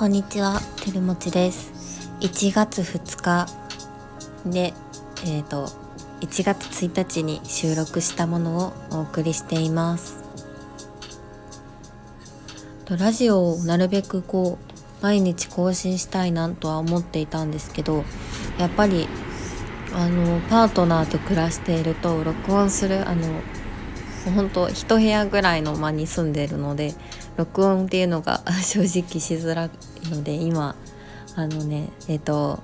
こんにちは、てるもちです。1月2日で、えっ、と、1月1日に収録したものをお送りしています。とラジオをなるべくこう、毎日更新したいなとは思っていたんですけど、やっぱり、あの、パートナーと暮らしていると、録音する、あの、本当一部屋ぐらいの間に住んでいるので録音っていうのが 正直しづらいので今あのねえっ、と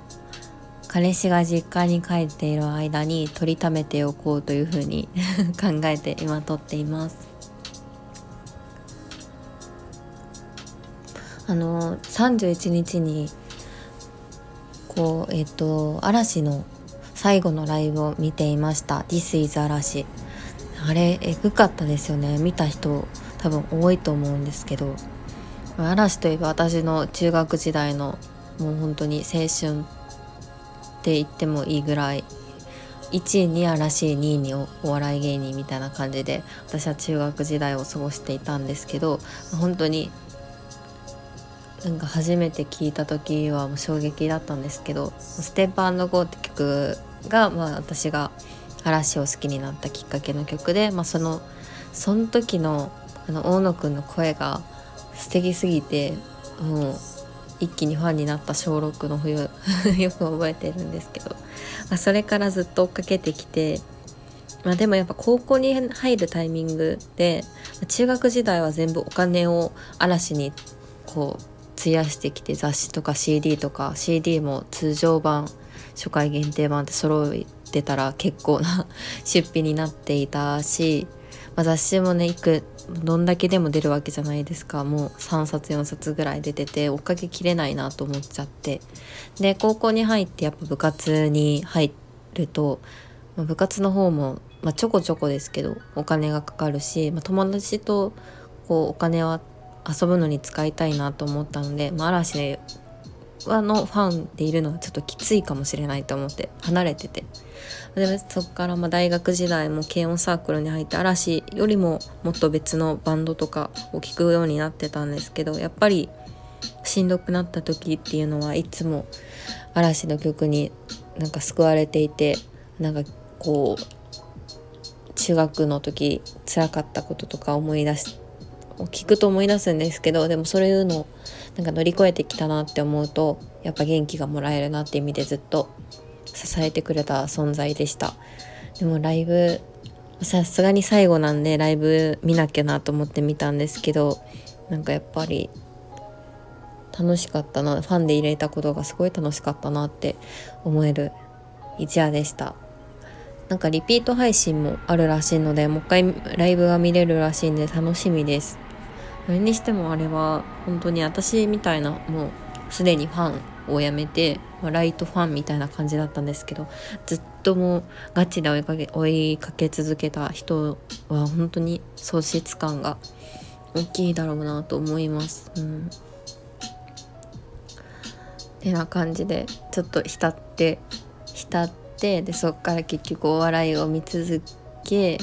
彼氏が実家に帰っている間に取りためておこうというふうに 考えて今撮っています。あの31日にこうえっ、と嵐の最後のライブを見ていました「This is 嵐」あれえぐかったですよね。見た人多分多いと思うんですけど嵐といえば私の中学時代のもう本当に青春って言ってもいいぐらい1位に嵐2位にお笑い芸人みたいな感じで私は中学時代を過ごしていたんですけど本当になんか初めて聞いた時はもう衝撃だったんですけど「ステップゴー」って曲が、まあ、私が嵐を好きになったきっかけの曲で、まあ、そのその時のあの大野くんの声が素敵すぎてもう一気にファンになった小6の冬 よく覚えてるんですけど、まあ、それからずっと追っかけてきて、まあ、でもやっぱ高校に入るタイミングで中学時代は全部お金を嵐にこう費やしてきて雑誌とか CD とか CD も通常版初回限定版って揃えてたら結構な 出費になっていたし、まあ、雑誌もねいくどんだけでも出るわけじゃないですか。もう3冊4冊ぐらい出てて追っかけきれないなと思っちゃって。で高校に入ってやっぱ部活に入ると、まあ、部活の方も、まあ、ちょこちょこですけどお金がかかるし、まあ、友達とこうお金は遊ぶのに使いたいなと思ったので、まあ、嵐のファンでいるのはちょっときついかもしれないと思って離れてて。でそこからま大学時代も軽音サークルに入って嵐よりももっと別のバンドとかを聴くようになってたんですけどやっぱりしんどくなった時っていうのはいつも嵐の曲になんか救われていてなんかこう中学の時辛かったこととか思い出し聞くと思い出すんですけどでもそういうのをなんか乗り越えてきたなって思うとやっぱ元気がもらえるなって意味でずっと支えてくれた存在でした。でもライブさすがに最後なんでライブ見なきゃなと思って見たんですけどなんかやっぱり楽しかったなファンで入れたことがすごい楽しかったなって思える一夜でした。なんかリピート配信もあるらしいのでもう一回ライブが見れるらしいんで楽しみです。それにしてもあれは本当に私みたいなもうすでにファンをやめてライトファンみたいな感じだったんですけどずっともうガチで追いかけ追いかけ続けた人は本当に喪失感が大きいだろうなと思います。うんてな感じでちょっと浸って浸ってでそっから結局お笑いを見続け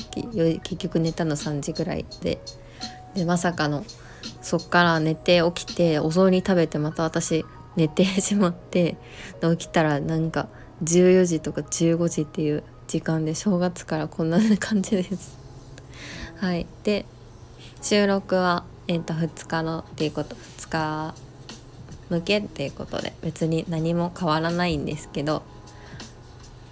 結局寝たの3時ぐらいででまさかのそっから寝て起きてお雑煮食べてまた私寝てしまって起きたらなんか14時とか15時っていう時間で正月からこんな感じです。はい、で収録は、えー、と2日のっていうこと2日向けっていうことで別に何も変わらないんですけど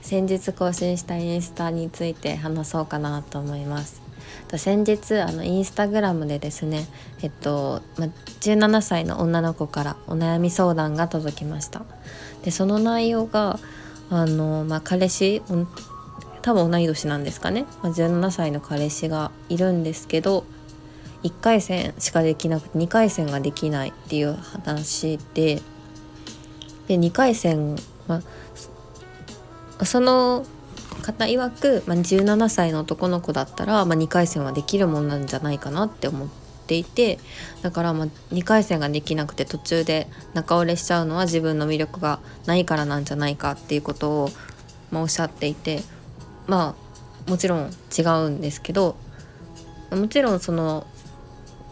先日更新したインスタについて話そうかなと思います。先日あのインスタグラムでですねえっと、ま、17歳の女の子からお悩み相談が届きました。でその内容があの、まあ彼氏多分同い年なんですかね、ま17歳の彼氏がいるんですけど1回戦しかできなくて2回戦ができないっていう話でで2回戦、まその方曰く、まあ、17歳の男の子だったら、まあ、2回戦はできるもんなんじゃないかなって思っていてだからまあ2回戦ができなくて途中で仲折れしちゃうのは自分の魅力がないからなんじゃないかっていうことを、まあ、おっしゃっていてまあもちろん違うんですけどもちろんその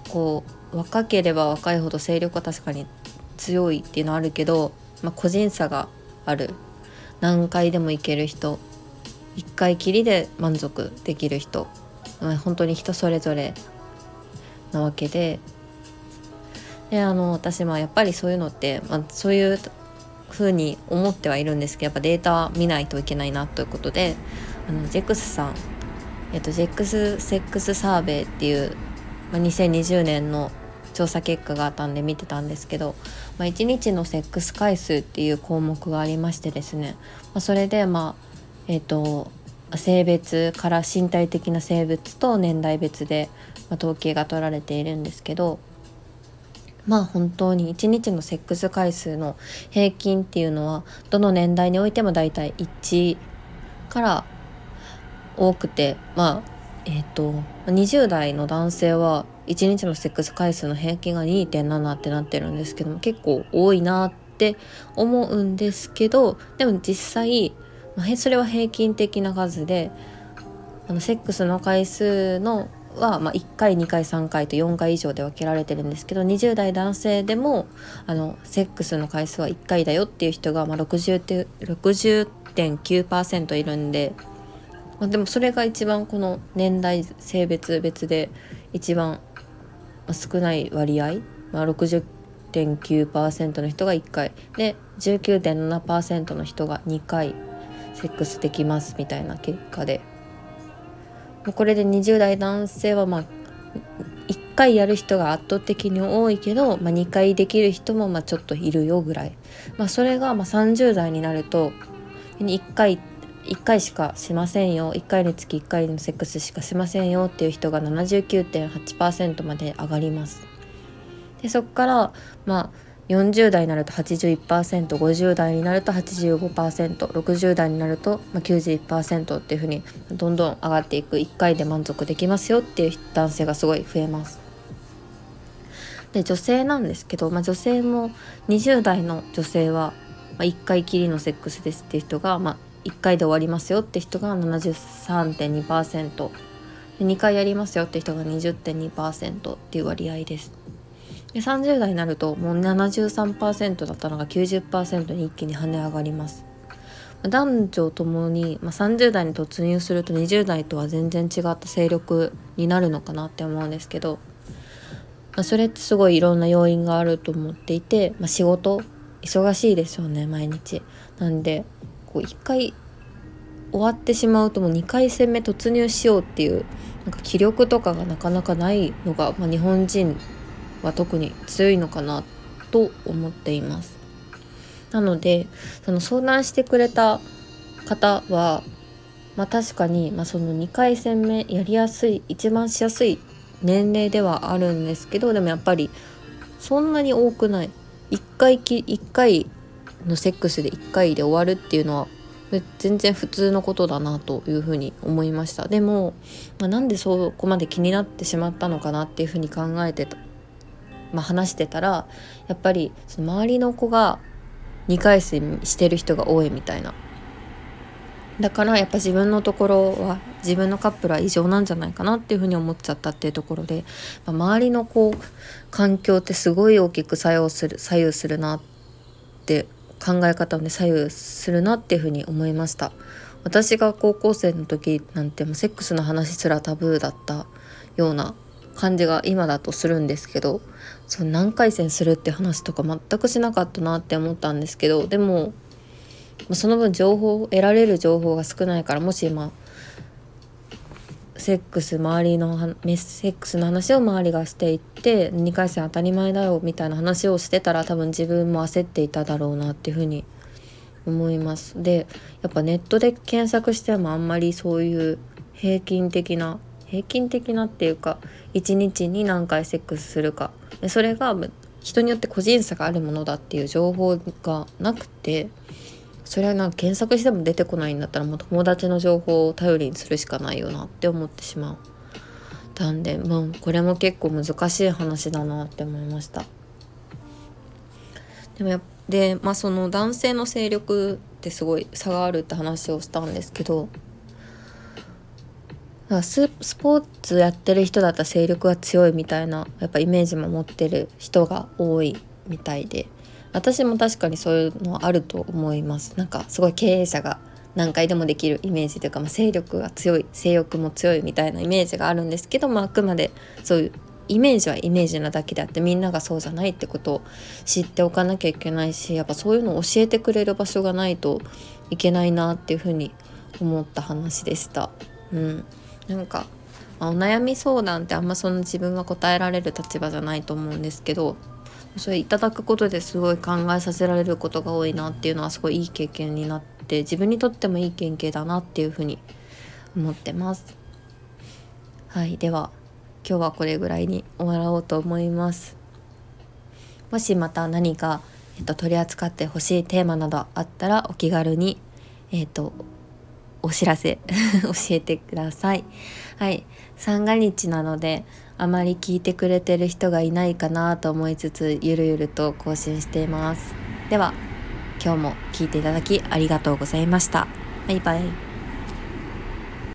こう若ければ若いほど勢力は確かに強いっていうのはあるけど、まあ、個人差がある。何回でもいける人1回きりで満足できる人、本当に人それぞれなわけで。であの私もやっぱりそういうのって、まあ、そういうふうに思ってはいるんですけどやっぱデータ見ないといけないなということであのジェクスさん、えっと、ジェックスセックスサーベイっていう、まあ、2020年の調査結果があったんで見てたんですけど、まあ、1日のセックス回数っていう項目がありましてですね、まあ、それでまあえっ、と性別から身体的な性別と年代別で、ま、統計が取られているんですけどまあ本当に1日のセックス回数の平均っていうのはどの年代においても大体1から多くてまあえっ、ー、と20代の男性は1日のセックス回数の平均が2.7ってなってるんですけども結構多いなって思うんですけどでも実際、まあ、それは平均的な数であのセックスの回数のは、まあ、1回2回3回と4回以上で分けられてるんですけど20代男性でもあのセックスの回数は1回だよっていう人が、まあ60.9%いるんで、まあ、でもそれが一番この年代性別別で一番少ない割合、まあ、60.9%の人が1回。で19.7%の人が2回。セックスできますみたいな結果で。これで20代男性はまあ1回やる人が圧倒的に多いけど、まあ、2回できる人もまあちょっといるよぐらい、まあ、それがまあ30代になると1回1回しかしませんよ1回につき1回のセックスしかしませんよっていう人が79.8%まで上がります。でそこからまあ40代になると 81%50 代になると 85%60 代になると91%っていうふうにどんどん上がっていく1回で満足できますよっていう男性がすごい増えます。で女性なんですけど、まあ、女性も20代の女性は、ま、1回きりのセックスですっていう人が、まあ、1回で終わりますよって人が73.2%。2回やりますよって人が20.2%っていう割合です。で30代になるともう73%だったのが90%に一気に跳ね上がります。男女ともに、まあ、30代に突入すると20代とは全然違った勢力になるのかなって思うんですけど、まあ、それってすごいいろんな要因があると思っていて、まあ、仕事忙しいですよね毎日。なんでこう1回終わってしまうともう2回戦目突入しようっていうなんか気力とかがなかなかないのが、まあ、日本人は特に強いのかなと思っています。なのでその相談してくれた方は、まあ、確かに、まあ、その2回戦目やりやすい一番しやすい年齢ではあるんですけどでもやっぱりそんなに多くない1回き1回のセックスで1回で終わるっていうのは全然普通のことだなというふうに思いましたでも、まあ、なんでそこまで気になってしまったのかなっていうふうに考えてまあ、話してたらやっぱりその周りの子が2回戦してる人が多いみたいな。だからやっぱ自分のところは自分のカップルは異常なんじゃないかなっていうふうに思っちゃったっていうところで、まあ、周りのこう環境ってすごい大きく作用する左右するなって考え方をね左右するなっていうふうに思いました。私が高校生の時なんてもうセックスの話すらタブーだったような感じが今だとするんですけどその何回戦するって話とか全くしなかったなって思ったんですけどでもその分情報得られる情報が少ないからもし今セックス周りのメッセックスの話を周りがしていって2回戦当たり前だよみたいな話をしてたら多分自分も焦っていただろうなっていうふうに思います。でやっぱネットで検索してもあんまりそういう平均的な平均的なっていうか1日に何回セックスするかでそれが人によって個人差があるものだっていう情報がなくてそれはなんか検索しても出てこないんだったらもう友達の情報を頼りにするしかないよなって思ってしまう。なんでまあこれも結構難しい話だなって思いました。でもやでまあその男性の勢力ってすごい差があるって話をしたんですけどかススポーツやってる人だったら勢力が強いみたいなやっぱイメージも持ってる人が多いみたいで。私も確かにそういうのあると思います。なんかすごい経営者が何回でもできるイメージというか、まあ、勢力が強い性欲も強いみたいなイメージがあるんですけど、まあ、あくまでそういうイメージはイメージなだけであってみんながそうじゃないってことを知っておかなきゃいけないしやっぱそういうのを教えてくれる場所がないといけないなっていうふうに思った話でした。うん、なんか、まあ、お悩み相談ってあんまその自分は答えられる立場じゃないと思うんですけどそれいただくことですごい考えさせられることが多いなっていうのはすごいいい経験になって自分にとってもいい経験だなっていうふうに思ってます。はいでは今日はこれぐらいに終わろうと思います。もしまた何か、えっと、取り扱ってほしいテーマなどあったらお気軽に、えっと、お知らせ 教えてください。はい。三が日なので、あまり聞いてくれてる人がいないかなと思いつつ、ゆるゆると更新しています。では、今日も聞いていただきありがとうございました。バイバイ。